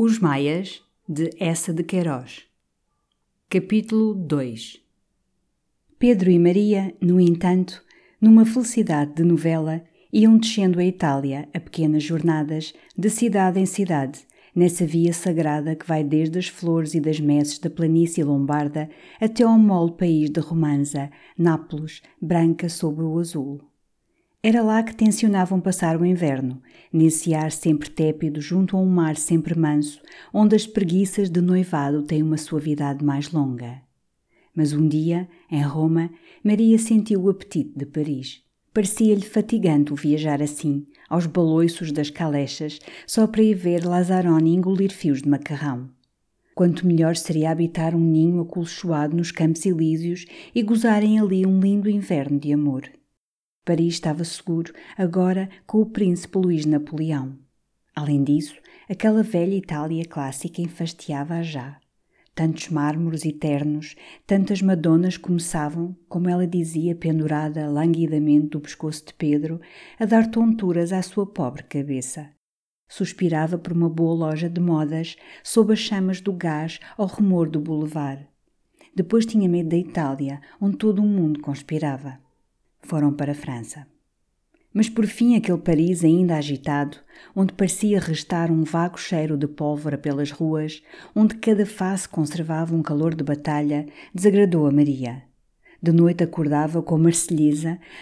Os Maias, de Essa de Queiroz. Capítulo 2 Pedro e Maria, no entanto, numa felicidade de novela, iam descendo a Itália a pequenas jornadas, de cidade em cidade, nessa via sagrada que vai desde as flores e das messes da planície lombarda até ao mole país de Romanza, Nápoles, branca sobre o azul. Era lá que tencionavam passar o inverno, nesse ar sempre tépido junto a um mar sempre manso, onde as preguiças de noivado têm uma suavidade mais longa. Mas um dia, em Roma, Maria sentiu o apetite de Paris. Parecia-lhe fatigante o viajar assim, aos baloiços das calechas, só para ir ver Lazzaroni engolir fios de macarrão. Quanto melhor seria habitar um ninho acolchoado nos Campos Elíseos e gozarem ali um lindo inverno de amor. Paris estava seguro, agora com o príncipe Luís Napoleão. Além disso, aquela velha Itália clássica enfastiava-a já. Tantos mármores eternos, tantas madonas começavam, como ela dizia, pendurada languidamente do pescoço de Pedro, a dar tonturas à sua pobre cabeça. Suspirava por uma boa loja de modas, sob as chamas do gás ao rumor do boulevard. Depois tinha medo da Itália, onde todo o mundo conspirava foram para a França. Mas por fim aquele Paris ainda agitado, onde parecia restar um vago cheiro de pólvora pelas ruas, onde cada face conservava um calor de batalha, desagradou a Maria. De noite acordava com a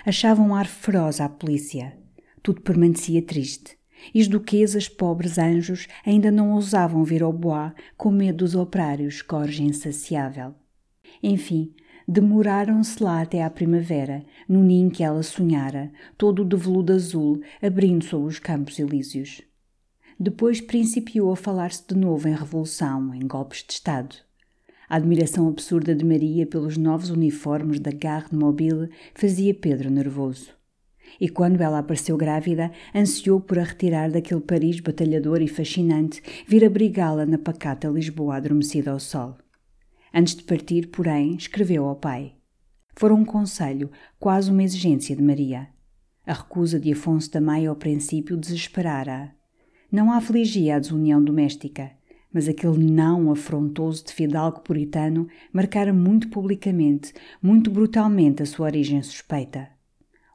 achava um ar feroz à polícia. Tudo permanecia triste. E os duquesas, pobres anjos, ainda não ousavam vir ao bois com medo dos operários, corja insaciável. Enfim, Demoraram-se lá até à primavera, no ninho que ela sonhara, todo de veludo azul, abrindo sobre os campos elíseos. Depois principiou a falar-se de novo em revolução, em golpes de Estado. A admiração absurda de Maria pelos novos uniformes da Garde Mobile fazia Pedro nervoso. E quando ela apareceu grávida, ansiou por a retirar daquele Paris batalhador e fascinante, vir abrigá-la na pacata Lisboa adormecida ao sol. Antes de partir, porém, escreveu ao pai. Fora um conselho, quase uma exigência de Maria. A recusa de Afonso da Maia ao princípio desesperara-a. Não a afligia a desunião doméstica, mas aquele não afrontoso de fidalgo puritano marcara muito publicamente, muito brutalmente a sua origem suspeita.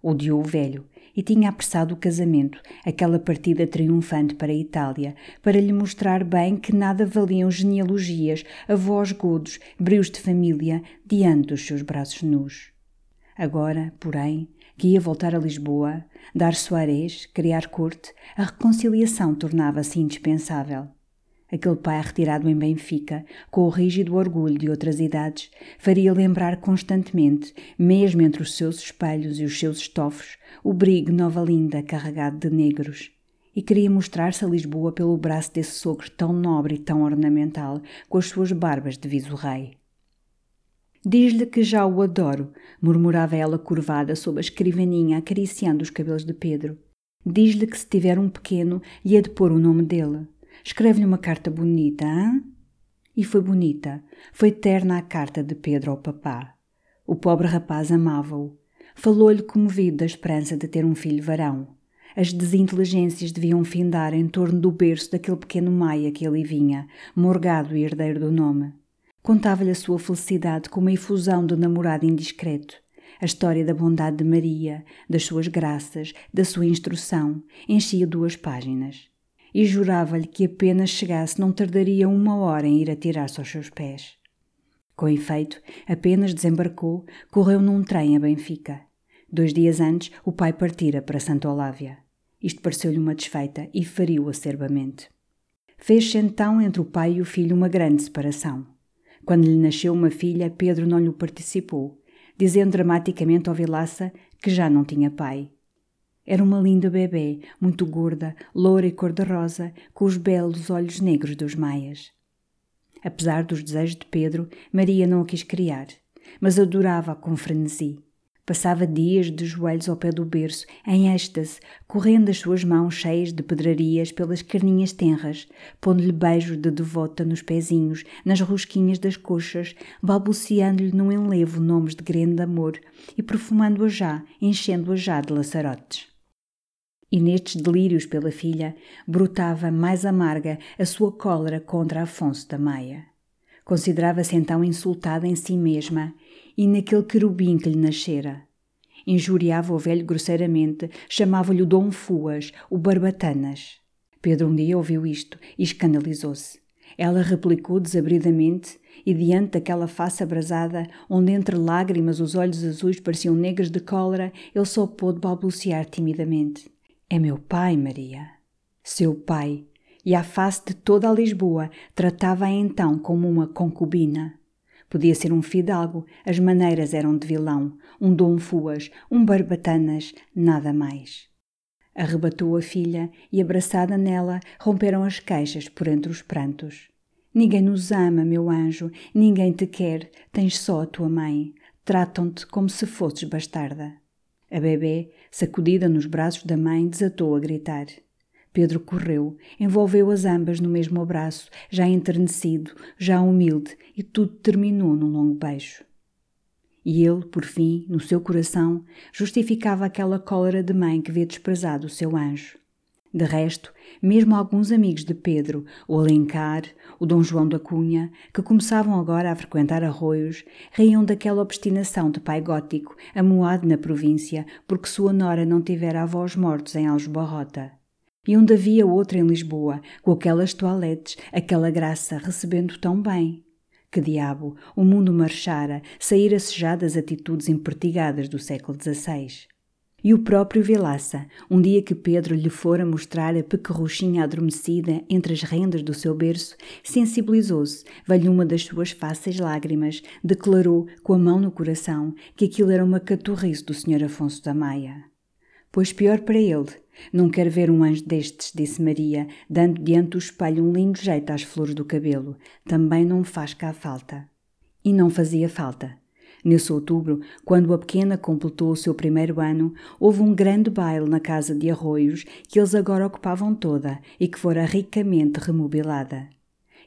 Odiou o velho e tinha apressado o casamento, aquela partida triunfante para a Itália, para lhe mostrar bem que nada valiam genealogias, avós godos, brios de família, diante dos seus braços nus. Agora, porém, que ia voltar a Lisboa, dar soarés, criar corte, a reconciliação tornava-se indispensável. Aquele pai retirado em Benfica, com o rígido orgulho de outras idades, faria lembrar constantemente, mesmo entre os seus espelhos e os seus estofos, o brigue Nova Linda carregado de negros. E queria mostrar-se a Lisboa pelo braço desse sogro tão nobre e tão ornamental, com as suas barbas de viso-rei. Diz-lhe que já o adoro, murmurava ela curvada sob a escrivaninha acariciando os cabelos de Pedro. Diz-lhe que se tiver um pequeno, lhe há de pôr o nome dele. Escreve-lhe uma carta bonita, hein? E foi bonita, foi terna a carta de Pedro ao papá. O pobre rapaz amava-o. Falou-lhe comovido da esperança de ter um filho varão. As desinteligências deviam findar em torno do berço daquele pequeno Maia que ali vinha, morgado e herdeiro do nome. Contava-lhe a sua felicidade com uma efusão de namorado indiscreto. A história da bondade de Maria, das suas graças, da sua instrução, enchia duas páginas e jurava-lhe que apenas chegasse não tardaria uma hora em ir atirar-se aos seus pés. Com efeito, apenas desembarcou, correu num trem a Benfica. Dois dias antes, o pai partira para Santa Olávia. Isto pareceu-lhe uma desfeita e feriu acerbamente. Fez-se então entre o pai e o filho uma grande separação. Quando lhe nasceu uma filha, Pedro não lhe participou, dizendo dramaticamente ao Vilaça que já não tinha pai era uma linda bebê, muito gorda, loura e cor-de-rosa, com os belos olhos negros dos maias. Apesar dos desejos de Pedro, Maria não a quis criar, mas adorava-a com frenesi. Passava dias de joelhos ao pé do berço, em êxtase, correndo as suas mãos cheias de pedrarias pelas carninhas tenras, pondo-lhe beijos de devota nos pezinhos, nas rosquinhas das coxas, balbuciando-lhe num enlevo nomes de grande amor e perfumando-a já, enchendo-a já de laçarotes. E nestes delírios pela filha brotava mais amarga a sua cólera contra Afonso da Maia. Considerava-se então insultada em si mesma e naquele querubim que lhe nascera. Injuriava o velho grosseiramente, chamava-lhe o Dom Fuas, o Barbatanas. Pedro um dia ouviu isto e escandalizou-se. Ela replicou desabridamente e diante daquela face abrasada, onde entre lágrimas os olhos azuis pareciam negros de cólera, ele só pôde balbuciar timidamente. É meu pai, Maria. Seu pai. E à face de toda a Lisboa, tratava-a então como uma concubina. Podia ser um fidalgo, as maneiras eram de vilão, um Dom Fuas, um Barbatanas, nada mais. Arrebatou a filha e, abraçada nela, romperam as queixas por entre os prantos. Ninguém nos ama, meu anjo, ninguém te quer, tens só a tua mãe. Tratam-te como se fosses bastarda. A bebê, sacudida nos braços da mãe, desatou a gritar. Pedro correu, envolveu-as ambas no mesmo abraço, já enternecido, já humilde, e tudo terminou num longo beijo. E ele, por fim, no seu coração, justificava aquela cólera de mãe que vê desprezado o seu anjo. De resto, mesmo alguns amigos de Pedro, o Alencar, o Dom João da Cunha, que começavam agora a frequentar arroios, riam daquela obstinação de pai gótico, amuado na província, porque sua nora não tivera avós mortos em Aljubarrota. E onde havia outro em Lisboa, com aquelas toaletes, aquela graça, recebendo tão bem. Que diabo, o mundo marchara, saíra-se já das atitudes impertigadas do século XVI. E o próprio Vilaça, um dia que Pedro lhe fora mostrar a pequerruchinha adormecida entre as rendas do seu berço, sensibilizou-se, veio uma das suas fáceis lágrimas, declarou, com a mão no coração, que aquilo era uma caturrice do Sr. Afonso da Maia. Pois pior para ele, não quer ver um anjo destes, disse Maria, dando diante do espelho um lindo jeito às flores do cabelo. Também não faz cá falta. E não fazia falta. Nesse outubro, quando a pequena completou o seu primeiro ano, houve um grande baile na casa de arroios que eles agora ocupavam toda e que fora ricamente remobilada.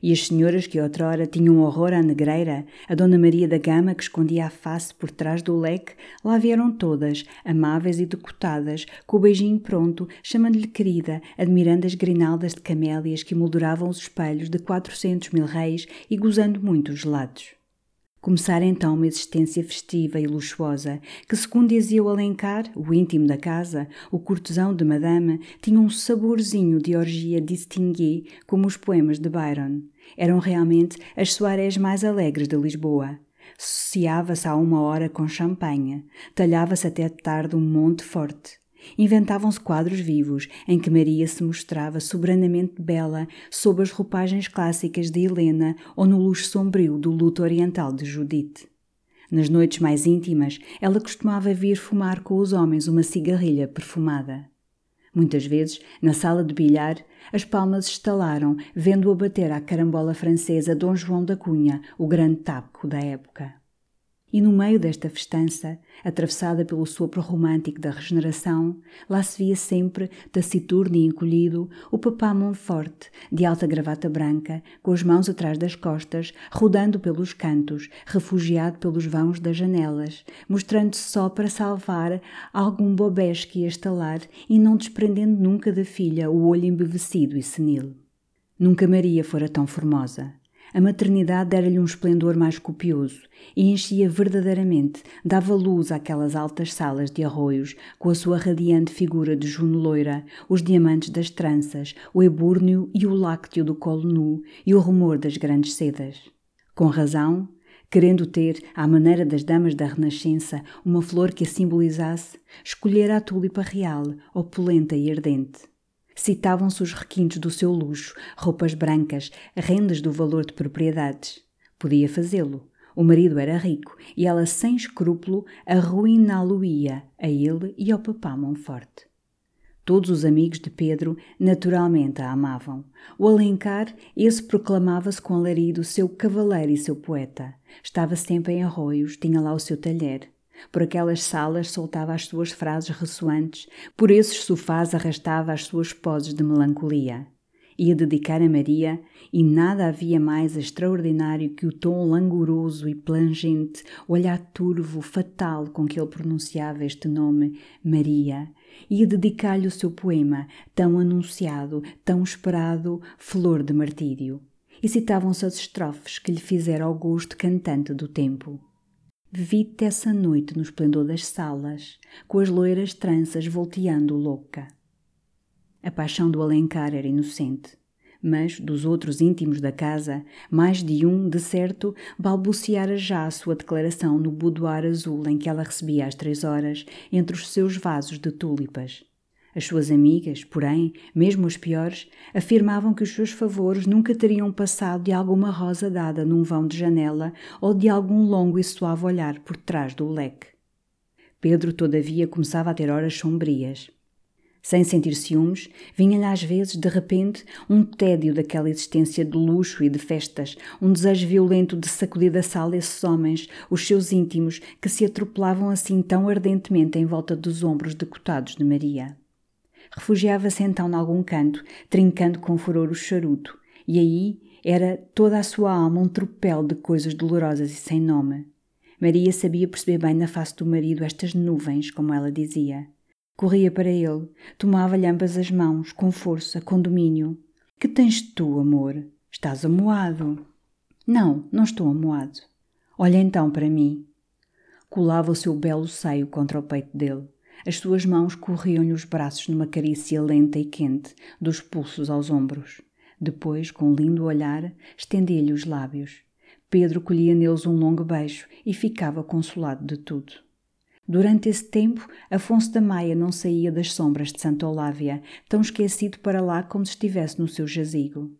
E as senhoras que outrora tinham horror à negreira, a Dona Maria da Gama que escondia a face por trás do leque, lá vieram todas, amáveis e decotadas, com o beijinho pronto, chamando-lhe querida, admirando as grinaldas de camélias que molduravam os espelhos de quatrocentos mil reis e gozando muito os gelados. Começara então uma existência festiva e luxuosa, que, segundo dizia o Alencar, o íntimo da casa, o cortesão de Madame, tinha um saborzinho de orgia distinguée, como os poemas de Byron. Eram realmente as soirées mais alegres de Lisboa. Sociava-se a uma hora com champanhe, talhava-se até tarde um monte forte. Inventavam-se quadros vivos em que Maria se mostrava soberanamente bela sob as roupagens clássicas de Helena ou no luxo sombrio do luto oriental de Judite. Nas noites mais íntimas, ela costumava vir fumar com os homens uma cigarrilha perfumada. Muitas vezes, na sala de bilhar, as palmas estalaram, vendo-a bater à carambola francesa Dom João da Cunha, o grande taco da época. E no meio desta festança, atravessada pelo sopro romântico da regeneração, lá se via sempre, taciturno e encolhido, o papá Monforte, de alta gravata branca, com as mãos atrás das costas, rodando pelos cantos, refugiado pelos vãos das janelas, mostrando-se só para salvar algum bobés que ia estalar e não desprendendo nunca da filha o olho embevecido e senil. Nunca Maria fora tão formosa. A maternidade dera-lhe um esplendor mais copioso e enchia verdadeiramente, dava luz àquelas altas salas de arroios, com a sua radiante figura de Juno loira, os diamantes das tranças, o ebúrneo e o lácteo do colo nu e o rumor das grandes sedas. Com razão, querendo ter, à maneira das damas da Renascença, uma flor que a simbolizasse, escolhera a tulipa real, opulenta e ardente. Citavam-se os requintos do seu luxo, roupas brancas, rendas do valor de propriedades. Podia fazê-lo. O marido era rico e ela, sem escrúpulo, arruiná-lo-ia a ele e ao papá Monforte. Todos os amigos de Pedro naturalmente a amavam. O Alencar, esse proclamava-se com alarido seu cavaleiro e seu poeta. Estava sempre em arroios, tinha lá o seu talher. Por aquelas salas soltava as suas frases ressoantes, por esses sofás arrastava as suas poses de melancolia. Ia dedicar a Maria, e nada havia mais extraordinário que o tom langoroso e plangente, o olhar turvo, fatal com que ele pronunciava este nome, Maria, ia dedicar-lhe o seu poema, tão anunciado, tão esperado, Flor de Martírio. E citavam-se as estrofes que lhe fizera ao gosto cantante do tempo. Vi-te essa noite no esplendor das salas, com as loiras tranças volteando louca. A paixão do Alencar era inocente mas dos outros íntimos da casa, mais de um, de certo, balbuciara já a sua declaração no boudoir azul em que ela recebia às três horas, entre os seus vasos de tulipas. As suas amigas, porém, mesmo as piores, afirmavam que os seus favores nunca teriam passado de alguma rosa dada num vão de janela ou de algum longo e suave olhar por trás do leque. Pedro, todavia, começava a ter horas sombrias. Sem sentir ciúmes, vinha-lhe às vezes, de repente, um tédio daquela existência de luxo e de festas, um desejo violento de sacudir da sala esses homens, os seus íntimos, que se atropelavam assim tão ardentemente em volta dos ombros decotados de Maria. Refugiava-se então em algum canto, trincando com furor o charuto, e aí era toda a sua alma um tropel de coisas dolorosas e sem nome. Maria sabia perceber bem na face do marido estas nuvens, como ela dizia. Corria para ele, tomava-lhe ambas as mãos, com força, com domínio. Que tens tu, amor? Estás amoado. Não, não estou amoado. Olha então para mim. Colava o seu belo seio contra o peito dele. As suas mãos corriam-lhe os braços numa carícia lenta e quente, dos pulsos aos ombros. Depois, com lindo olhar, estendia-lhe os lábios. Pedro colhia neles um longo beijo e ficava consolado de tudo. Durante esse tempo, Afonso da Maia não saía das sombras de Santa Olávia, tão esquecido para lá como se estivesse no seu jazigo.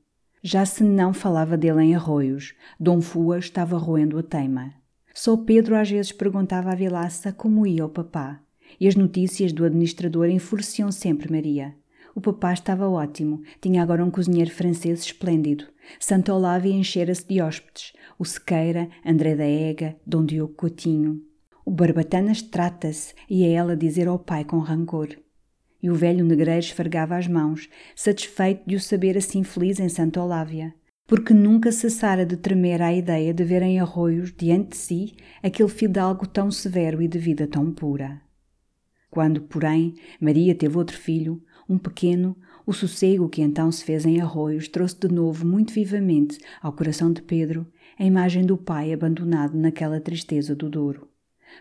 Já se não falava dele em arroios, Dom Fua estava roendo a teima. Só Pedro às vezes perguntava à Vilaça como ia o papá, e as notícias do administrador enfureciam sempre Maria. O papá estava ótimo, tinha agora um cozinheiro francês esplêndido. Santa Olávia enchera-se de hóspedes, o Sequeira, André da Ega, Dom Diogo Coutinho. O Barbatanas trata-se e é ela dizer ao pai com rancor. E o velho negreiro esfregava as mãos, satisfeito de o saber assim feliz em Santa Olávia, porque nunca cessara de tremer à ideia de ver em arroios, diante de si, aquele fidalgo tão severo e de vida tão pura. Quando, porém, Maria teve outro filho, um pequeno, o sossego que então se fez em arroios trouxe de novo muito vivamente ao coração de Pedro a imagem do pai abandonado naquela tristeza do Douro.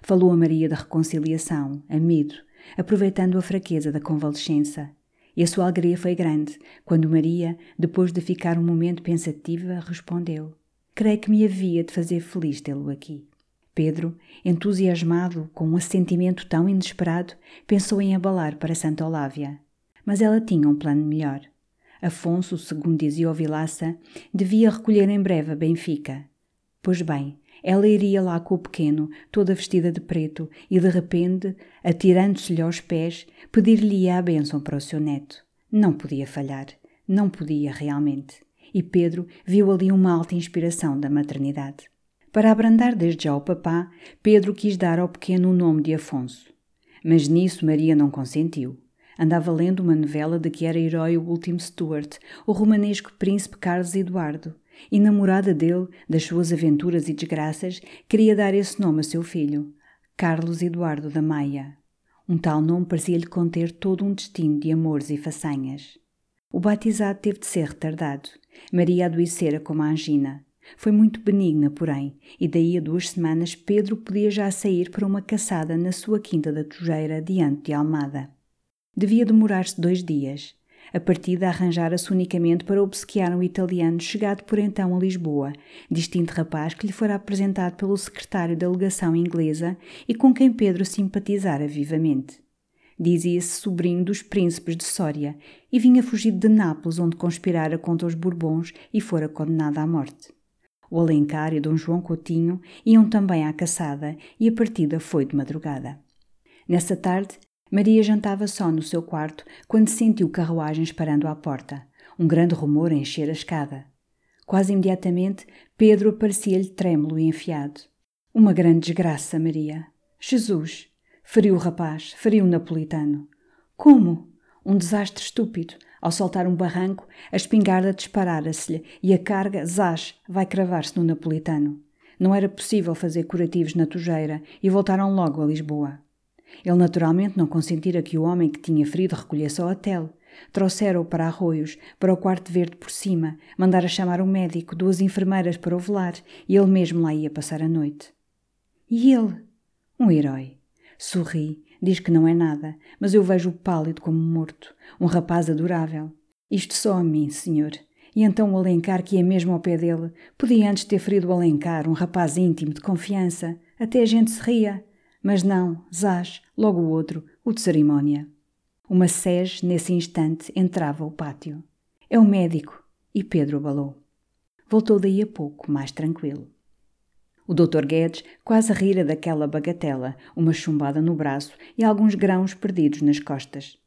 Falou a Maria da reconciliação, amido, aproveitando a fraqueza da convalescença. E a sua alegria foi grande quando Maria, depois de ficar um momento pensativa, respondeu: Creio que me havia de fazer feliz tê-lo aqui. Pedro, entusiasmado com um assentimento tão inesperado, pensou em abalar para Santa Olávia. Mas ela tinha um plano melhor. Afonso, segundo dizia o Vilaça, devia recolher em breve a Benfica. Pois bem, ela iria lá com o pequeno, toda vestida de preto, e de repente, atirando-se-lhe aos pés, pedir-lhe-ia a bênção para o seu neto. Não podia falhar. Não podia realmente. E Pedro viu ali uma alta inspiração da maternidade. Para abrandar desde já o papá, Pedro quis dar ao pequeno o nome de Afonso. Mas nisso Maria não consentiu. Andava lendo uma novela de que era herói o último Stuart, o romanesco príncipe Carlos Eduardo, e namorada dele, das suas aventuras e desgraças, queria dar esse nome a seu filho, Carlos Eduardo da Maia. Um tal nome parecia-lhe conter todo um destino de amores e façanhas. O batizado teve de ser retardado. Maria adoecera como a angina. Foi muito benigna, porém, e daí a duas semanas Pedro podia já sair para uma caçada na sua quinta da Tujeira, diante de Almada. Devia demorar-se dois dias. A partida arranjara-se unicamente para obsequiar um italiano chegado por então a Lisboa, distinto rapaz que lhe fora apresentado pelo secretário da legação inglesa e com quem Pedro simpatizara vivamente. Dizia-se sobrinho dos príncipes de Sória e vinha fugido de Nápoles, onde conspirara contra os Bourbons e fora condenado à morte. O Alencar e Dom João Coutinho iam também à caçada e a partida foi de madrugada. Nessa tarde, Maria jantava só no seu quarto quando sentiu carruagens parando à porta. Um grande rumor encher a escada. Quase imediatamente, Pedro aparecia-lhe trêmulo e enfiado. Uma grande desgraça, Maria. Jesus! Feriu o rapaz, feriu o napolitano. Como? Um desastre estúpido. Ao saltar um barranco, a espingarda disparara-se-lhe e a carga, zás, vai cravar-se no napolitano. Não era possível fazer curativos na tujeira e voltaram logo a Lisboa. Ele naturalmente não consentira que o homem que tinha ferido recolhesse ao hotel. Trouxeram-o para Arroios, para o quarto verde por cima, mandara chamar um médico, duas enfermeiras para o velar, e ele mesmo lá ia passar a noite. E ele? Um herói. Sorri, diz que não é nada, mas eu vejo-o pálido como morto, um rapaz adorável. Isto só a mim, senhor. E então o Alencar, que é mesmo ao pé dele, podia antes ter ferido o Alencar, um rapaz íntimo, de confiança. Até a gente se ria. Mas não, Zaz, logo o outro, o de cerimónia. Uma sege, nesse instante, entrava o pátio. É o médico. E Pedro abalou. Voltou daí a pouco, mais tranquilo. O Dr. Guedes quase rira daquela bagatela, uma chumbada no braço e alguns grãos perdidos nas costas.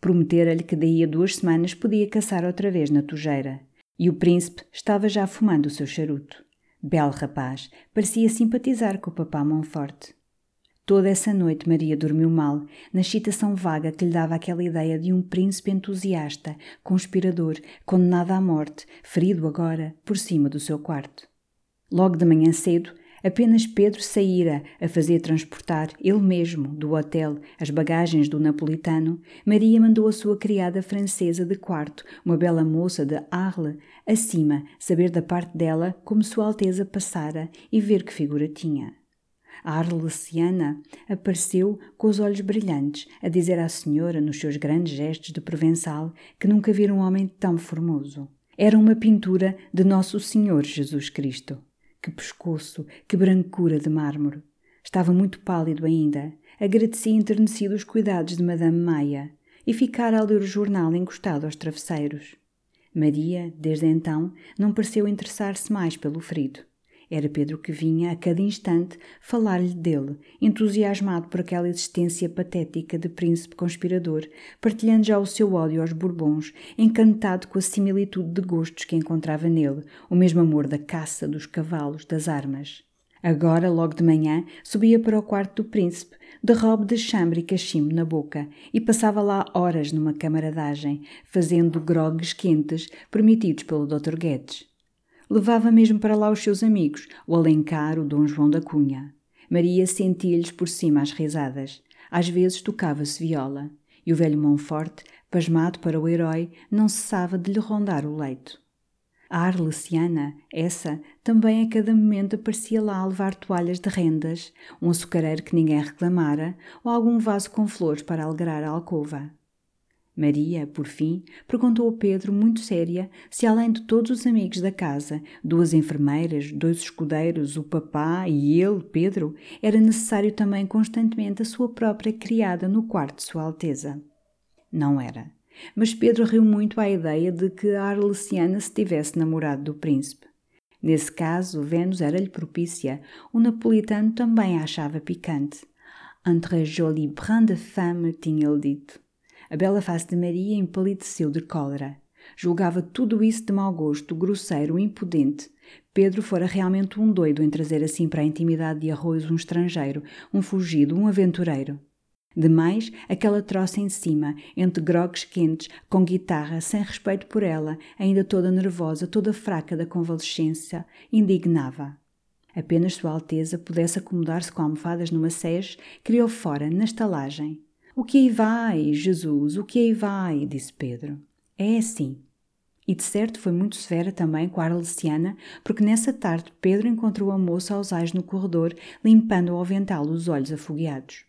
Prometera-lhe que daí a duas semanas podia caçar outra vez na tujeira. E o príncipe estava já fumando o seu charuto. Belo rapaz, parecia simpatizar com o papá Monforte. Toda essa noite Maria dormiu mal, na excitação vaga que lhe dava aquela ideia de um príncipe entusiasta, conspirador, condenado à morte, ferido agora, por cima do seu quarto. Logo de manhã cedo, apenas Pedro saíra a fazer transportar, ele mesmo, do hotel, as bagagens do napolitano, Maria mandou a sua criada francesa de quarto, uma bela moça de Arles, acima, saber da parte dela como Sua Alteza passara e ver que figura tinha. A arlesiana apareceu com os olhos brilhantes, a dizer à senhora, nos seus grandes gestos de provençal, que nunca vira um homem tão formoso. Era uma pintura de Nosso Senhor Jesus Cristo. Que pescoço, que brancura de mármore! Estava muito pálido ainda. Agradecia enternecido os cuidados de Madame Maia e ficara a ler o jornal encostado aos travesseiros. Maria, desde então, não pareceu interessar-se mais pelo ferido. Era Pedro que vinha, a cada instante, falar-lhe dele, entusiasmado por aquela existência patética de príncipe conspirador, partilhando já o seu ódio aos Bourbons, encantado com a similitude de gostos que encontrava nele, o mesmo amor da caça, dos cavalos, das armas. Agora, logo de manhã, subia para o quarto do príncipe, de robe de chambre e cachimbo na boca, e passava lá horas numa camaradagem, fazendo grogues quentes permitidos pelo Dr. Guedes. Levava mesmo para lá os seus amigos, o Alencar, o Dom João da Cunha. Maria sentia-lhes por cima as risadas. Às vezes tocava-se viola. E o velho Monforte, pasmado para o herói, não cessava de lhe rondar o leito. A Arlesiana, essa, também a cada momento aparecia lá a levar toalhas de rendas, um açucareiro que ninguém reclamara, ou algum vaso com flores para alegrar a alcova. Maria, por fim, perguntou a Pedro, muito séria, se além de todos os amigos da casa, duas enfermeiras, dois escudeiros, o papá e ele, Pedro, era necessário também constantemente a sua própria criada no quarto de Sua Alteza. Não era. Mas Pedro riu muito à ideia de que a Arlesiana se tivesse namorado do príncipe. Nesse caso, Vênus era-lhe propícia. O napolitano também a achava picante. Entre jolie brin de femme, tinha-lhe dito. A bela face de Maria empalideceu de cólera. Julgava tudo isso de mau gosto, grosseiro, impudente. Pedro fora realmente um doido em trazer assim para a intimidade de arroz um estrangeiro, um fugido, um aventureiro. Demais, aquela troça em cima, entre grogues quentes, com guitarra, sem respeito por ela, ainda toda nervosa, toda fraca da convalescência, indignava. Apenas Sua Alteza pudesse acomodar-se com almofadas numa sege, criou fora, na estalagem. O que aí vai, Jesus, o que aí vai? disse Pedro. É assim. E de certo foi muito severa também com a Arlesiana, porque nessa tarde Pedro encontrou a moça aos ais no corredor, limpando ao avental os olhos afogueados.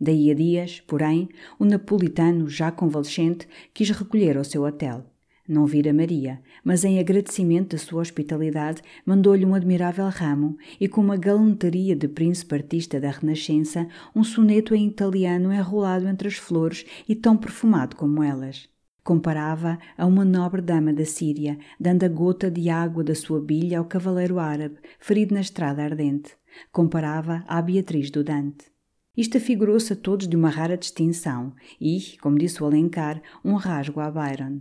Daí a dias, porém, o napolitano, já convalescente, quis recolher ao seu hotel. Não vira Maria, mas em agradecimento da sua hospitalidade mandou-lhe um admirável ramo e com uma galanteria de príncipe artista da Renascença, um soneto em italiano enrolado entre as flores e tão perfumado como elas. Comparava a uma nobre dama da Síria, dando a gota de água da sua bilha ao cavaleiro árabe, ferido na estrada ardente. Comparava à Beatriz do Dante. Isto afigurou-se a todos de uma rara distinção e, como disse o Alencar, um rasgo a Byron.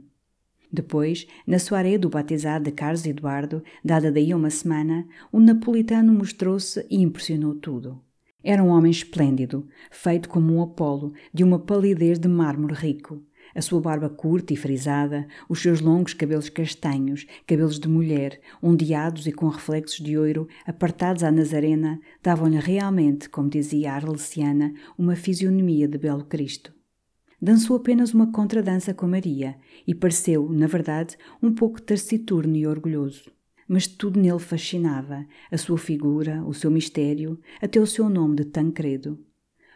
Depois, na soirée do batizado de Carlos Eduardo, dada daí uma semana, o napolitano mostrou-se e impressionou tudo. Era um homem esplêndido, feito como um Apolo, de uma palidez de mármore rico. A sua barba curta e frisada, os seus longos cabelos castanhos, cabelos de mulher, ondeados e com reflexos de ouro, apartados à nazarena, davam-lhe realmente, como dizia a Arlesiana, uma fisionomia de belo Cristo. Dançou apenas uma contradança com Maria e pareceu, na verdade, um pouco taciturno e orgulhoso. Mas tudo nele fascinava, a sua figura, o seu mistério, até o seu nome de Tancredo.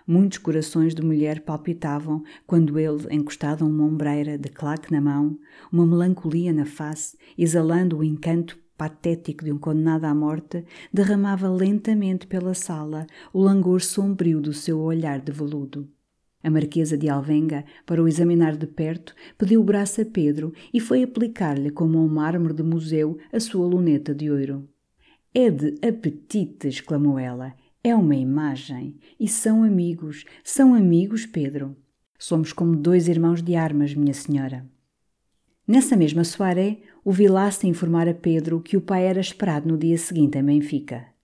Muitos corações de mulher palpitavam quando ele, encostado a uma ombreira de claque na mão, uma melancolia na face, exalando o encanto patético de um condenado à morte, derramava lentamente pela sala o langor sombrio do seu olhar de veludo. A Marquesa de Alvenga, para o examinar de perto, pediu o braço a Pedro e foi aplicar-lhe, como um mármore de museu, a sua luneta de ouro. É de apetite! exclamou ela. É uma imagem. E são amigos. São amigos, Pedro. Somos como dois irmãos de armas, minha senhora. Nessa mesma soirée, o Vilaça informar a Pedro que o pai era esperado no dia seguinte em Benfica.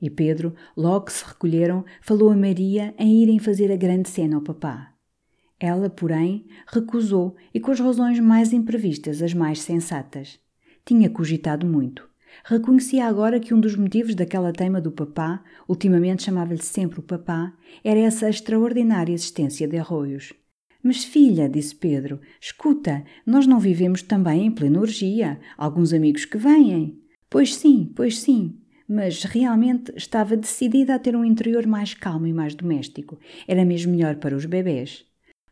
E Pedro, logo que se recolheram, falou a Maria em irem fazer a grande cena ao papá. Ela, porém, recusou e com as razões mais imprevistas, as mais sensatas. Tinha cogitado muito. Reconhecia agora que um dos motivos daquela teima do papá, ultimamente chamava-lhe sempre o papá, era essa extraordinária existência de arroios. Mas filha, disse Pedro, escuta, nós não vivemos também em plena orgia. Alguns amigos que vêm. Pois sim, pois sim mas realmente estava decidida a ter um interior mais calmo e mais doméstico. Era mesmo melhor para os bebês.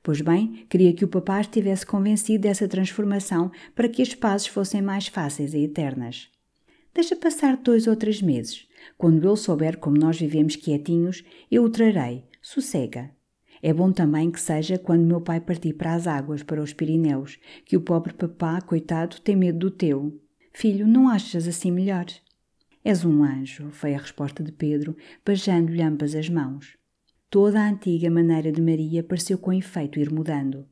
Pois bem, queria que o papá estivesse convencido dessa transformação para que as pazes fossem mais fáceis e eternas. Deixa passar dois ou três meses. Quando ele souber como nós vivemos quietinhos, eu o trarei. Sossega. É bom também que seja quando meu pai partir para as águas, para os Pirineus, que o pobre papá, coitado, tem medo do teu. Filho, não achas assim melhor? És um anjo, foi a resposta de Pedro, beijando-lhe ambas as mãos. Toda a antiga maneira de Maria pareceu com efeito ir mudando.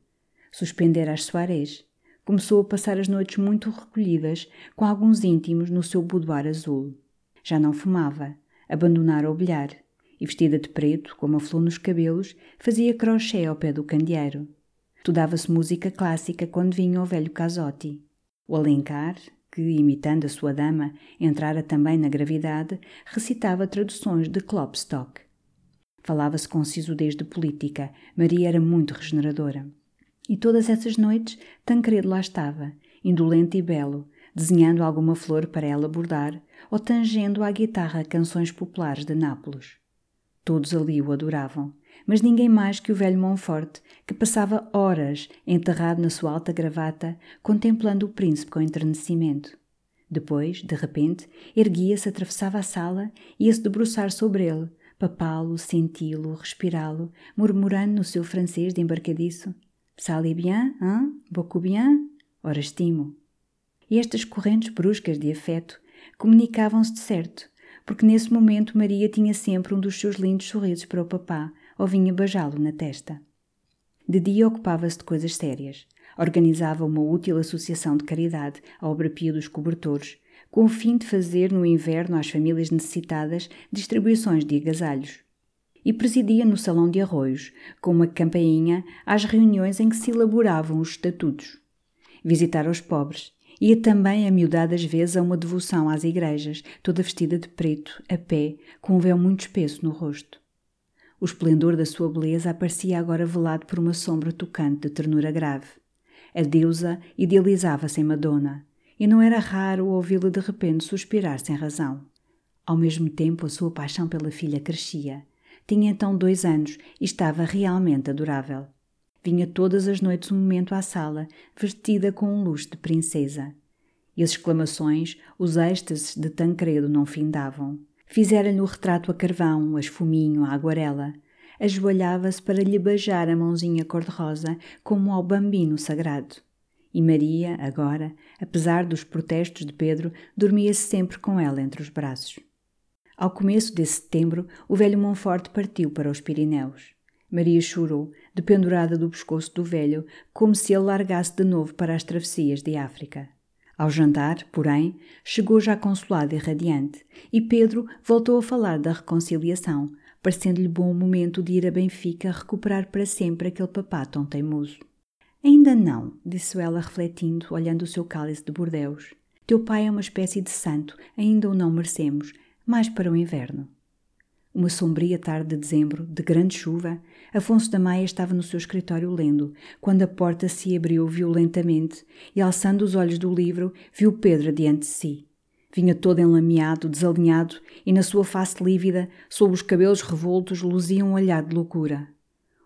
Suspendera as soarés. Começou a passar as noites muito recolhidas, com alguns íntimos no seu boudoir azul. Já não fumava, abandonara o bilhar, e vestida de preto, com uma flor nos cabelos, fazia crochê ao pé do candeeiro. Estudava-se música clássica quando vinha o velho Casotti. O Alencar, que, imitando a sua dama, entrara também na gravidade, recitava traduções de Klopstock. Falava-se com sisudez de política, Maria era muito regeneradora. E todas essas noites Tancredo lá estava, indolente e belo, desenhando alguma flor para ela bordar ou tangendo à guitarra canções populares de Nápoles. Todos ali o adoravam, mas ninguém mais que o velho Monforte, que passava horas enterrado na sua alta gravata, contemplando o príncipe com enternecimento. Depois, de repente, erguia-se, atravessava a sala e ia-se debruçar sobre ele, papá-lo, senti-lo, respirá-lo, murmurando no seu francês de embarcadiço: allait bien, hein? Beaucoup bien? Ora, estimo. E estas correntes bruscas de afeto comunicavam-se de certo, porque nesse momento Maria tinha sempre um dos seus lindos sorrisos para o papá, ou vinha beijá-lo na testa. De dia ocupava-se de coisas sérias. Organizava uma útil associação de caridade, a obra pia dos cobertores, com o fim de fazer no inverno às famílias necessitadas distribuições de agasalhos. E presidia no salão de arroios, com uma campainha, às reuniões em que se elaboravam os estatutos. Visitar os pobres. Ia também a miudadas vezes a uma devoção às igrejas, toda vestida de preto, a pé, com um véu muito espesso no rosto. O esplendor da sua beleza aparecia agora velado por uma sombra tocante de ternura grave. A deusa idealizava-se em Madonna, e não era raro ouvi-la de repente suspirar sem razão. Ao mesmo tempo, a sua paixão pela filha crescia. Tinha então dois anos e estava realmente adorável. Vinha todas as noites um momento à sala, vestida com um luxo de princesa. E as exclamações, os êxtases de Tancredo não findavam. Fizera-lhe o retrato a carvão, a esfuminho, a aguarela. Ajoelhava-se para lhe beijar a mãozinha cor-de-rosa como ao bambino sagrado. E Maria, agora, apesar dos protestos de Pedro, dormia-se sempre com ela entre os braços. Ao começo de setembro, o velho Monforte partiu para os Pirineus. Maria chorou, dependurada do pescoço do velho, como se ele largasse de novo para as travessias de África. Ao jantar, porém, chegou já consolado e radiante, e Pedro voltou a falar da reconciliação, parecendo-lhe bom momento de ir a Benfica recuperar para sempre aquele papá tão teimoso. Ainda não, disse ela refletindo, olhando o seu cálice de bordeus. Teu pai é uma espécie de santo, ainda o não merecemos, mais para o inverno. Uma sombria tarde de dezembro, de grande chuva, Afonso da Maia estava no seu escritório lendo, quando a porta se abriu violentamente e, alçando os olhos do livro, viu Pedro diante de si. Vinha todo enlameado, desalinhado, e na sua face lívida, sob os cabelos revoltos, luzia um olhar de loucura.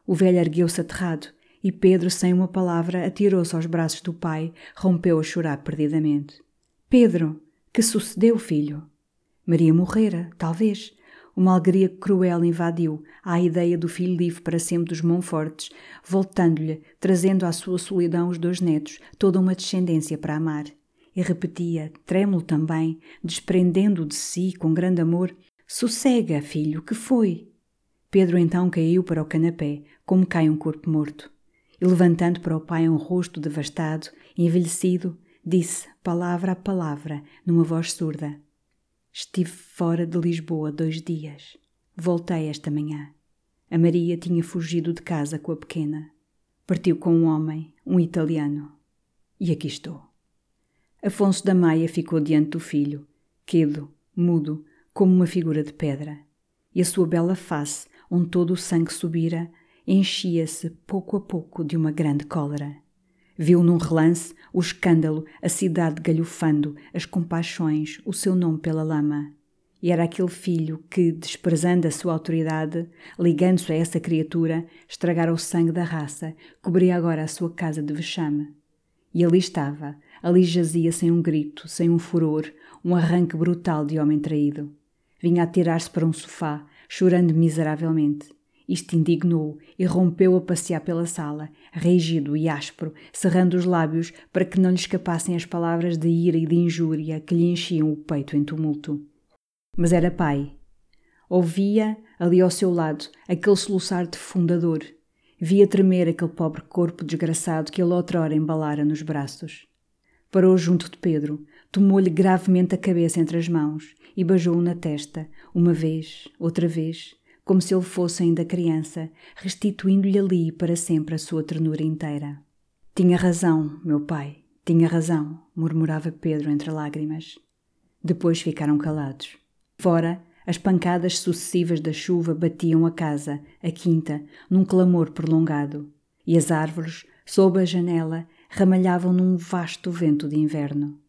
O velho ergueu-se aterrado, e Pedro, sem uma palavra, atirou-se aos braços do pai, rompeu a chorar perdidamente. Pedro, que sucedeu, filho? Maria morrera, talvez. Uma alegria cruel invadiu a ideia do filho livre para sempre dos Monfortes, voltando-lhe, trazendo à sua solidão os dois netos, toda uma descendência para amar. E repetia, trêmulo também, desprendendo de si com grande amor: Sossega, filho, que foi? Pedro então caiu para o canapé, como cai um corpo morto e levantando para o pai um rosto devastado, envelhecido, disse, palavra a palavra, numa voz surda: Estive fora de Lisboa dois dias. Voltei esta manhã. A Maria tinha fugido de casa com a pequena. Partiu com um homem, um italiano. E aqui estou. Afonso da Maia ficou diante do filho, quedo, mudo, como uma figura de pedra. E a sua bela face, onde todo o sangue subira, enchia-se pouco a pouco de uma grande cólera. Viu num relance o escândalo, a cidade galhofando, as compaixões, o seu nome pela lama. E era aquele filho que, desprezando a sua autoridade, ligando-se a essa criatura, estragara o sangue da raça, cobria agora a sua casa de vexame. E ali estava, ali jazia sem um grito, sem um furor, um arranque brutal de homem traído. Vinha a tirar-se para um sofá, chorando miseravelmente. Isto indignou e rompeu a passear pela sala, rígido e áspero, cerrando os lábios para que não lhe escapassem as palavras de ira e de injúria que lhe enchiam o peito em tumulto. Mas era pai. Ouvia, ali ao seu lado, aquele soluçar de fundador. Via tremer aquele pobre corpo desgraçado que ele outrora embalara nos braços. Parou junto de Pedro, tomou-lhe gravemente a cabeça entre as mãos e beijou-o na testa, uma vez, outra vez, como se ele fosse ainda criança, restituindo-lhe ali para sempre a sua ternura inteira. Tinha razão, meu pai, tinha razão, murmurava Pedro entre lágrimas. Depois ficaram calados. Fora, as pancadas sucessivas da chuva batiam a casa, a quinta, num clamor prolongado, e as árvores, sob a janela, ramalhavam num vasto vento de inverno.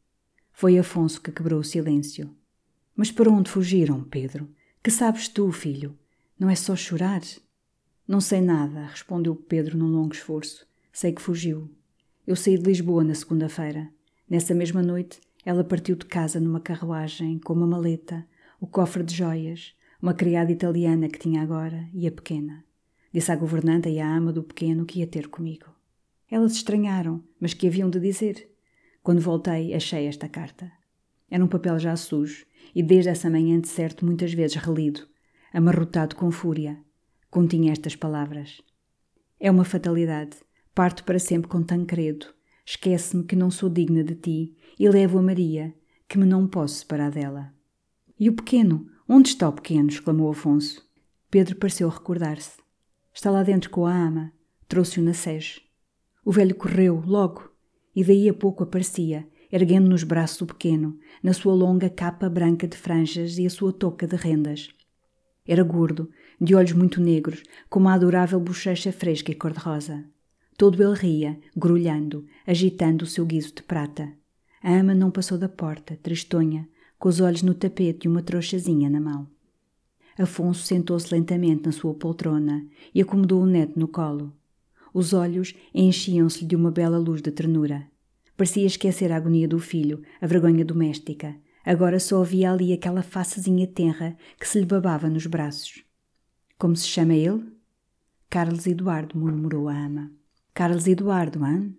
Foi Afonso que quebrou o silêncio. Mas para onde fugiram, Pedro? Que sabes tu, filho? Não é só chorar? Não sei nada, respondeu Pedro num longo esforço. Sei que fugiu. Eu saí de Lisboa na segunda-feira. Nessa mesma noite, ela partiu de casa numa carruagem com uma maleta, o cofre de joias, uma criada italiana que tinha agora e a pequena. Disse à governanta e à ama do pequeno que ia ter comigo. Elas estranharam, mas que haviam de dizer. Quando voltei, achei esta carta. Era um papel já sujo e desde essa manhã de certo muitas vezes relido, amarrotado com fúria, continha estas palavras: É uma fatalidade. Parto para sempre com Tancredo. Esquece-me que não sou digna de ti e levo a Maria, que me não posso separar dela. E o pequeno? Onde está o pequeno? exclamou Afonso. Pedro pareceu recordar-se. Está lá dentro com a ama. Trouxe-o na sege. O velho correu, logo, e daí a pouco aparecia, erguendo nos braços o pequeno, na sua longa capa branca de franjas e a sua touca de rendas. Era gordo, de olhos muito negros, com uma adorável bochecha fresca e cor-de-rosa. Todo ele ria, grulhando, agitando o seu guiso de prata. A ama não passou da porta, tristonha, com os olhos no tapete e uma trouxazinha na mão. Afonso sentou-se lentamente na sua poltrona e acomodou o neto no colo. Os olhos enchiam-se-lhe de uma bela luz de ternura. Parecia esquecer a agonia do filho, a vergonha doméstica, Agora só havia ali aquela facezinha tenra que se lhe babava nos braços. Como se chama ele? Carlos Eduardo, murmurou a ama. Carlos Eduardo, hã?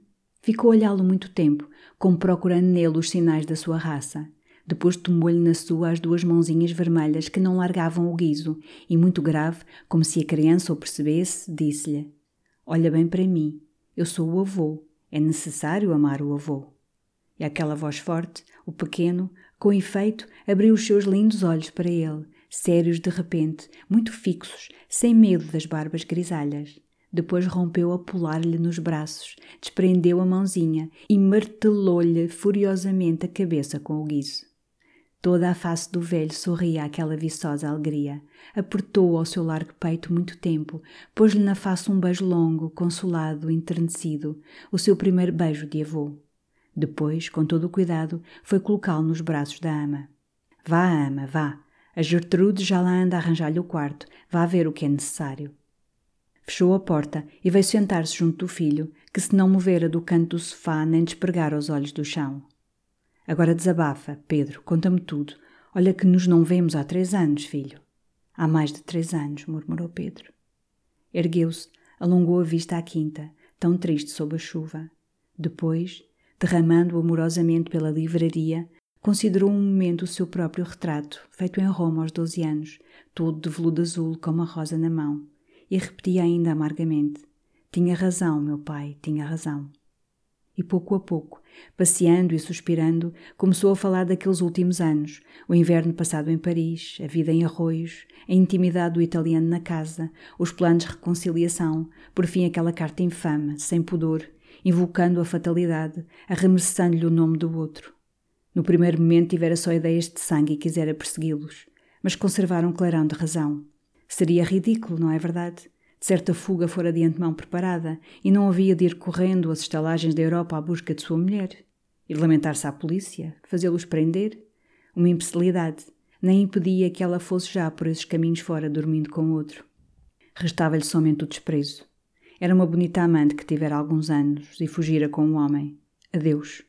Ficou a olhá-lo muito tempo, como procurando nele os sinais da sua raça. Depois tomou-lhe na sua as duas mãozinhas vermelhas que não largavam o guiso e, muito grave, como se a criança o percebesse, disse-lhe: Olha bem para mim, eu sou o avô, é necessário amar o avô. E aquela voz forte, o pequeno, com efeito, abriu os seus lindos olhos para ele, sérios de repente, muito fixos, sem medo das barbas grisalhas. Depois rompeu a pular-lhe nos braços, desprendeu a mãozinha e martelou-lhe furiosamente a cabeça com o guiso. Toda a face do velho sorria àquela viçosa alegria. Apertou-o ao seu largo peito muito tempo, pôs-lhe na face um beijo longo, consolado, enternecido, o seu primeiro beijo de avô. Depois, com todo o cuidado, foi colocá-lo nos braços da ama. Vá, ama, vá. A Gertrude já lá anda a arranjar-lhe o quarto. Vá ver o que é necessário. Fechou a porta e veio sentar-se junto do filho, que se não movera do canto do sofá nem despregara os olhos do chão. Agora desabafa, Pedro, conta-me tudo. Olha que nos não vemos há três anos, filho. Há mais de três anos, murmurou Pedro. Ergueu-se, alongou a vista à quinta, tão triste sob a chuva. Depois, derramando amorosamente pela livraria, considerou um momento o seu próprio retrato, feito em Roma aos doze anos, todo de veludo azul com uma rosa na mão, e repetia ainda amargamente: Tinha razão, meu pai, tinha razão. E pouco a pouco, passeando e suspirando, começou a falar daqueles últimos anos, o inverno passado em Paris, a vida em arroios, a intimidade do italiano na casa, os planos de reconciliação, por fim aquela carta infame, sem pudor, invocando a fatalidade, arremessando-lhe o nome do outro. No primeiro momento tivera só ideias de sangue e quisera persegui-los, mas conservara um clarão de razão. Seria ridículo, não é verdade? De certa fuga fora de antemão preparada e não havia de ir correndo às estalagens da Europa à busca de sua mulher. Ir lamentar-se à polícia, fazê-los prender. Uma imbecilidade. Nem impedia que ela fosse já por esses caminhos fora dormindo com outro. Restava-lhe somente o desprezo. Era uma bonita amante que tivera alguns anos e fugira com um homem. Adeus.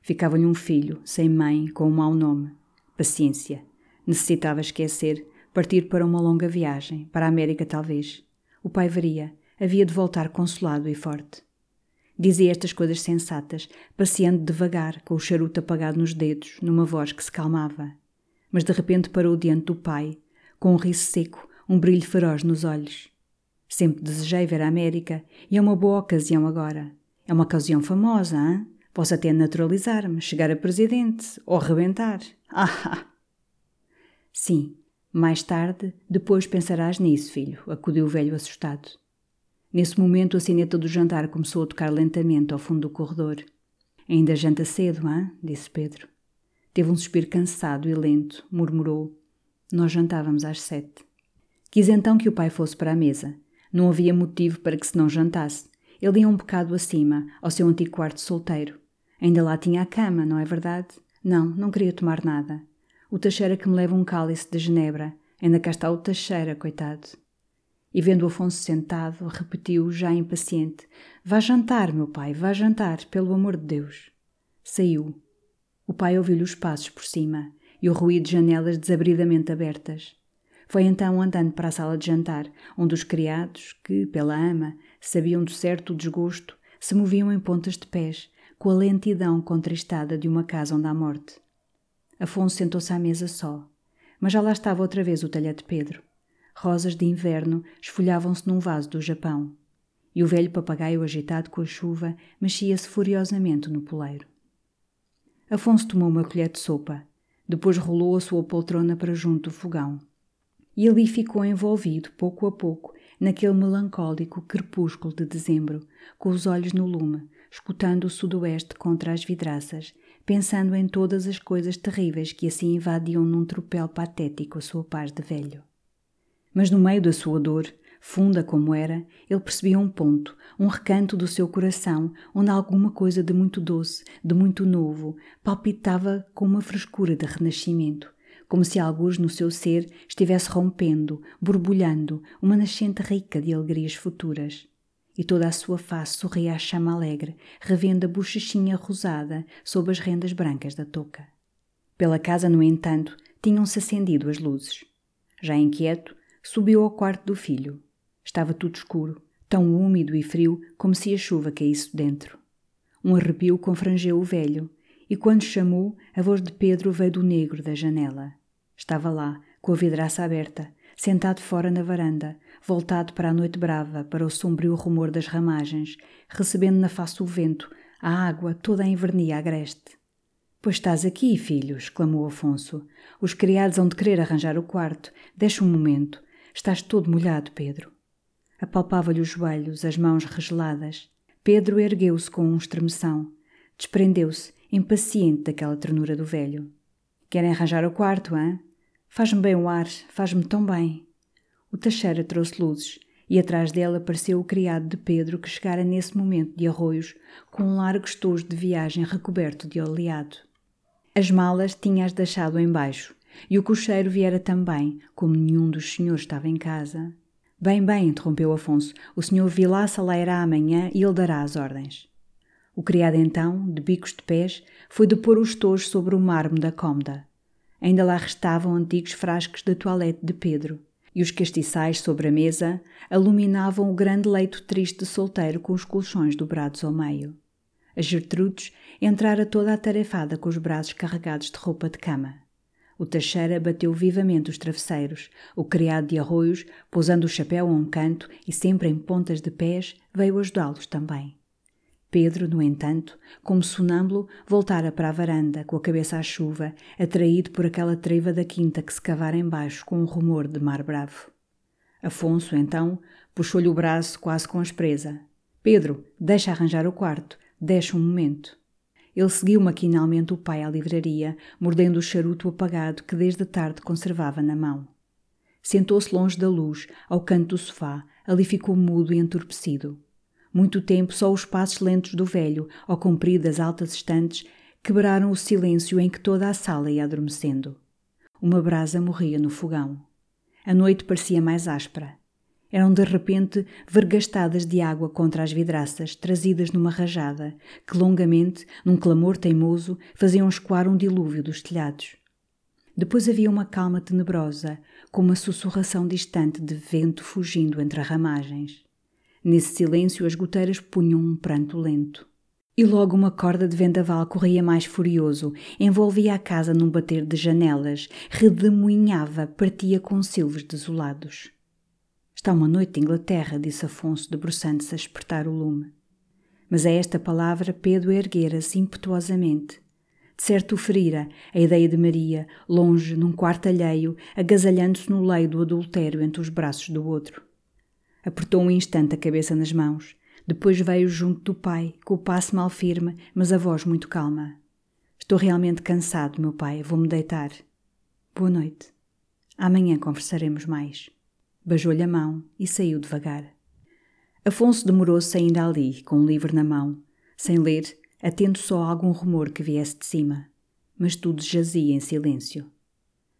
Ficava-lhe um filho, sem mãe, com um mau nome. Paciência. Necessitava esquecer, partir para uma longa viagem, para a América talvez. O pai varia, havia de voltar consolado e forte. Dizia estas coisas sensatas, passeando devagar, com o charuto apagado nos dedos, numa voz que se calmava. Mas de repente parou diante do pai, com um riso seco, um brilho feroz nos olhos. Sempre desejei ver a América, e é uma boa ocasião agora. É uma ocasião famosa, hein? Posso até naturalizar-me, chegar a presidente, ou arrebentar. Ah! Sim, mais tarde, depois pensarás nisso, filho, acudiu o velho assustado. Nesse momento, a sineta do jantar começou a tocar lentamente ao fundo do corredor. Ainda janta cedo, hã? disse Pedro. Teve um suspiro cansado e lento, murmurou. Nós jantávamos às sete. Quis então que o pai fosse para a mesa. Não havia motivo para que se não jantasse. Ele ia um bocado acima, ao seu antigo quarto solteiro. Ainda lá tinha a cama, não é verdade? Não, não queria tomar nada. O Teixeira que me leva um cálice de genebra. Ainda cá está o Teixeira, coitado. E vendo Afonso sentado, repetiu, já impaciente: Vá jantar, meu pai, vá jantar, pelo amor de Deus. Saiu. O pai ouviu-lhe os passos por cima e o ruído de janelas desabridamente abertas. Foi então andando para a sala de jantar, onde os criados, que, pela ama, sabiam de certo o desgosto, se moviam em pontas de pés, com a lentidão contristada de uma casa onde há morte. Afonso sentou-se à mesa só, mas já lá estava outra vez o talher de Pedro. Rosas de inverno esfolhavam-se num vaso do Japão, e o velho papagaio agitado com a chuva mexia-se furiosamente no poleiro. Afonso tomou uma colher de sopa, depois rolou a sua poltrona para junto do fogão. E ali ficou envolvido, pouco a pouco, naquele melancólico crepúsculo de dezembro, com os olhos no lume, escutando o sudoeste contra as vidraças pensando em todas as coisas terríveis que assim invadiam num tropel patético a sua paz de velho. Mas no meio da sua dor, funda como era, ele percebia um ponto, um recanto do seu coração, onde alguma coisa de muito doce, de muito novo, palpitava com uma frescura de renascimento, como se alguns no seu ser estivesse rompendo, borbulhando, uma nascente rica de alegrias futuras e toda a sua face sorria à chama alegre, revendo a bochechinha rosada sob as rendas brancas da touca. Pela casa, no entanto, tinham-se acendido as luzes. Já inquieto, subiu ao quarto do filho. Estava tudo escuro, tão úmido e frio como se a chuva caísse dentro. Um arrepio confrangeu o velho, e quando chamou, a voz de Pedro veio do negro da janela. Estava lá, com a vidraça aberta, sentado fora na varanda, voltado para a noite brava, para o sombrio rumor das ramagens, recebendo na face o vento, a água toda a invernia agreste. Pois estás aqui, filho, exclamou Afonso. Os criados hão de querer arranjar o quarto. Deixa um momento. Estás todo molhado, Pedro. Apalpava-lhe os joelhos, as mãos regeladas. Pedro ergueu-se com um estremeção. Desprendeu-se, impaciente daquela ternura do velho. Querem arranjar o quarto, hã? Faz-me bem o ar, faz-me tão bem. O Teixeira trouxe luzes e atrás dele apareceu o criado de Pedro que chegara nesse momento de arroios com um largo estojo de viagem recoberto de oleado. As malas tinha-as deixado embaixo e o cocheiro viera também, como nenhum dos senhores estava em casa. Bem, bem, interrompeu Afonso, o senhor Vilaça lá irá amanhã e ele dará as ordens. O criado então, de bicos de pés, foi depor os tojos sobre o mármore da cômoda. Ainda lá restavam antigos frascos de toilette de Pedro, e os castiçais sobre a mesa iluminavam o grande leito triste de solteiro com os colchões dobrados ao meio. A Gertrudes entrara toda atarefada com os braços carregados de roupa de cama. O Teixeira bateu vivamente os travesseiros. O criado de arroios, pousando o chapéu a um canto e sempre em pontas de pés, veio ajudá-los também. Pedro, no entanto, como sonâmbulo, voltara para a varanda, com a cabeça à chuva, atraído por aquela treva da quinta que se cavara embaixo com um rumor de mar bravo. Afonso, então, puxou-lhe o braço quase com aspreza. Pedro, deixa arranjar o quarto, deixa um momento. Ele seguiu maquinalmente o pai à livraria, mordendo o charuto apagado que desde tarde conservava na mão. Sentou-se longe da luz, ao canto do sofá, ali ficou mudo e entorpecido. Muito tempo só os passos lentos do velho, ao cumprir das altas estantes, quebraram o silêncio em que toda a sala ia adormecendo. Uma brasa morria no fogão. A noite parecia mais áspera. Eram de repente vergastadas de água contra as vidraças, trazidas numa rajada, que longamente, num clamor teimoso, faziam escoar um dilúvio dos telhados. Depois havia uma calma tenebrosa, com uma sussurração distante de vento fugindo entre ramagens. Nesse silêncio, as goteiras punham um pranto lento. E logo uma corda de vendaval corria mais furioso, envolvia a casa num bater de janelas, redemoinhava, partia com silvos desolados. Está uma noite Inglaterra, disse Afonso, debruçando-se a espertar o lume. Mas a esta palavra Pedro erguera-se impetuosamente. De certo o ferira a ideia de Maria, longe, num quarto alheio, agasalhando-se no leio do adultério entre os braços do outro. Apertou um instante a cabeça nas mãos. Depois veio junto do pai, com o passo mal firme, mas a voz muito calma. Estou realmente cansado, meu pai. Vou-me deitar. Boa noite. Amanhã conversaremos mais. Beijou-lhe a mão e saiu devagar. Afonso demorou-se ainda ali, com um livro na mão, sem ler, atento só a algum rumor que viesse de cima. Mas tudo jazia em silêncio.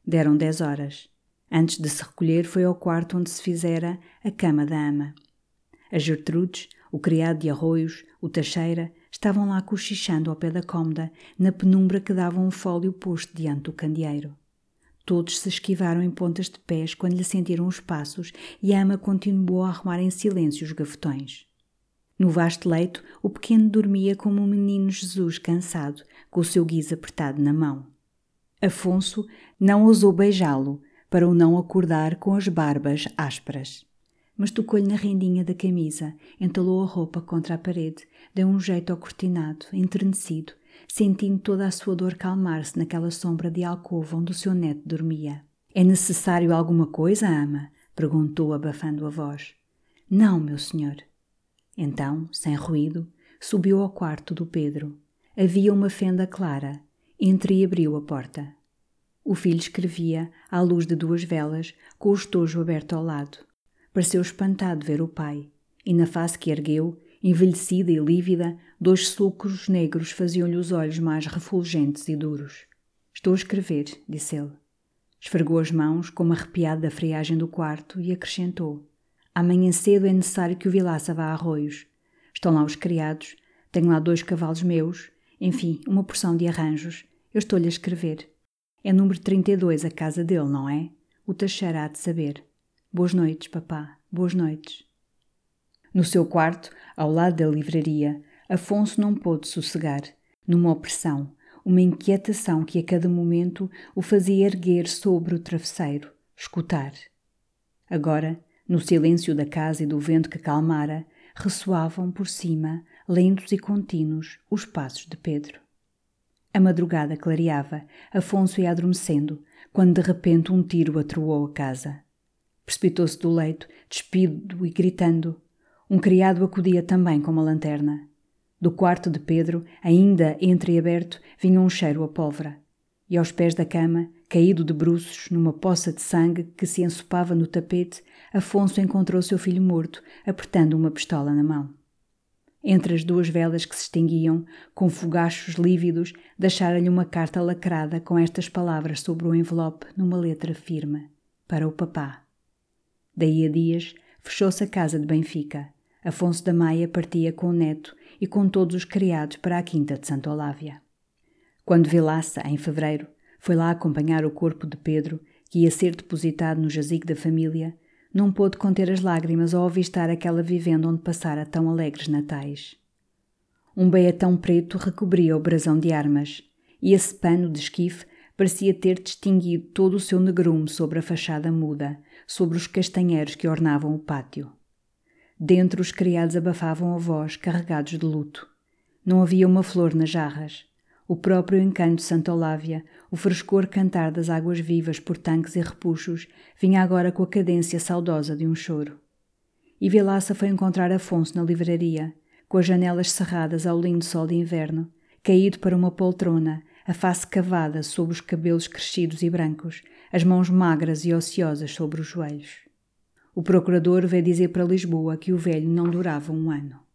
Deram dez horas. Antes de se recolher, foi ao quarto onde se fizera a cama da ama. A Gertrudes, o criado de arroios, o Teixeira, estavam lá cochichando ao pé da cômoda, na penumbra que dava um fólio posto diante do candeeiro. Todos se esquivaram em pontas de pés quando lhe sentiram os passos e a ama continuou a arrumar em silêncio os gafetões. No vasto leito, o pequeno dormia como um menino Jesus cansado, com o seu guiz apertado na mão. Afonso não ousou beijá-lo, para o não acordar com as barbas ásperas. Mas tocou-lhe na rendinha da camisa, entalou a roupa contra a parede, deu um jeito ao cortinado, enternecido, sentindo toda a sua dor calmar-se naquela sombra de alcova onde o seu neto dormia. É necessário alguma coisa, ama? perguntou, abafando a voz. Não, meu senhor. Então, sem ruído, subiu ao quarto do Pedro. Havia uma fenda clara. Entreabriu a porta. O filho escrevia, à luz de duas velas, com o estojo aberto ao lado. Pareceu espantado ver o pai, e na face que ergueu, envelhecida e lívida, dois sulcos negros faziam-lhe os olhos mais refulgentes e duros. Estou a escrever, disse ele. Esfregou as mãos, como arrepiado da friagem do quarto, e acrescentou: Amanhã cedo é necessário que o Vilaça vá a arroios. Estão lá os criados, tenho lá dois cavalos meus, enfim, uma porção de arranjos. Eu estou-lhe a escrever. É número 32 a casa dele, não é? O Teixeira há de saber. Boas noites, papá. Boas noites. No seu quarto, ao lado da livraria, Afonso não pôde sossegar, numa opressão, uma inquietação que a cada momento o fazia erguer sobre o travesseiro, escutar. Agora, no silêncio da casa e do vento que calmara, ressoavam por cima, lentos e contínuos, os passos de Pedro. A madrugada clareava, Afonso ia adormecendo, quando de repente um tiro atroou a casa. Precipitou-se do leito, despido e gritando. Um criado acudia também com uma lanterna. Do quarto de Pedro, ainda entreaberto, vinha um cheiro a pólvora. E aos pés da cama, caído de bruços, numa poça de sangue que se ensopava no tapete, Afonso encontrou seu filho morto, apertando uma pistola na mão. Entre as duas velas que se extinguiam, com fogachos lívidos, deixara-lhe uma carta lacrada com estas palavras sobre o envelope numa letra firme: Para o papá. Daí a dias, fechou-se a casa de Benfica. Afonso da Maia partia com o neto e com todos os criados para a quinta de Santa Olávia. Quando Vilaça, em fevereiro, foi lá acompanhar o corpo de Pedro, que ia ser depositado no jazigo da família, não pôde conter as lágrimas ao avistar aquela vivenda onde passara tão alegres natais. Um beatão preto recobria o brasão de armas, e esse pano de esquife parecia ter distinguido todo o seu negrume sobre a fachada muda, sobre os castanheiros que ornavam o pátio. Dentro os criados abafavam a voz, carregados de luto. Não havia uma flor nas jarras o próprio encanto de Santa Olávia, o frescor cantar das águas vivas por tanques e repuxos, vinha agora com a cadência saudosa de um choro. E Vilaça foi encontrar Afonso na livraria, com as janelas cerradas ao lindo sol de inverno, caído para uma poltrona, a face cavada sob os cabelos crescidos e brancos, as mãos magras e ociosas sobre os joelhos. O procurador veio dizer para Lisboa que o velho não durava um ano.